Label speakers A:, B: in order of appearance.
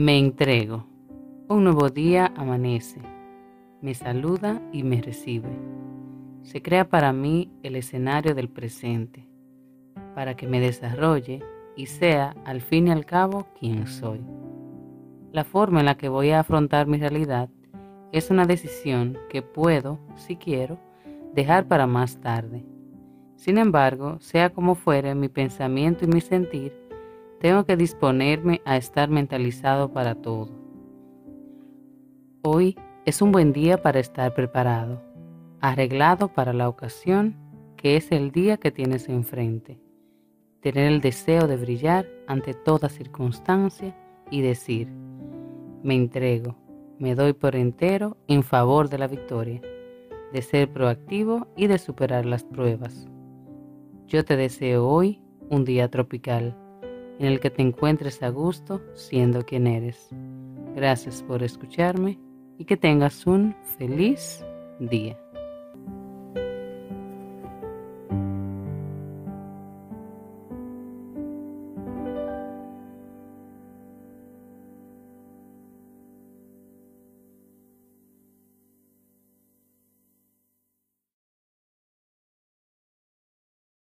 A: Me entrego. Un nuevo día amanece. Me saluda y me recibe. Se crea para mí el escenario del presente, para que me desarrolle y sea al fin y al cabo quien soy. La forma en la que voy a afrontar mi realidad es una decisión que puedo, si quiero, dejar para más tarde. Sin embargo, sea como fuere mi pensamiento y mi sentir, tengo que disponerme a estar mentalizado para todo. Hoy es un buen día para estar preparado, arreglado para la ocasión que es el día que tienes enfrente. Tener el deseo de brillar ante toda circunstancia y decir, me entrego, me doy por entero en favor de la victoria, de ser proactivo y de superar las pruebas. Yo te deseo hoy un día tropical en el que te encuentres a gusto siendo quien eres. Gracias por escucharme y que tengas un feliz día.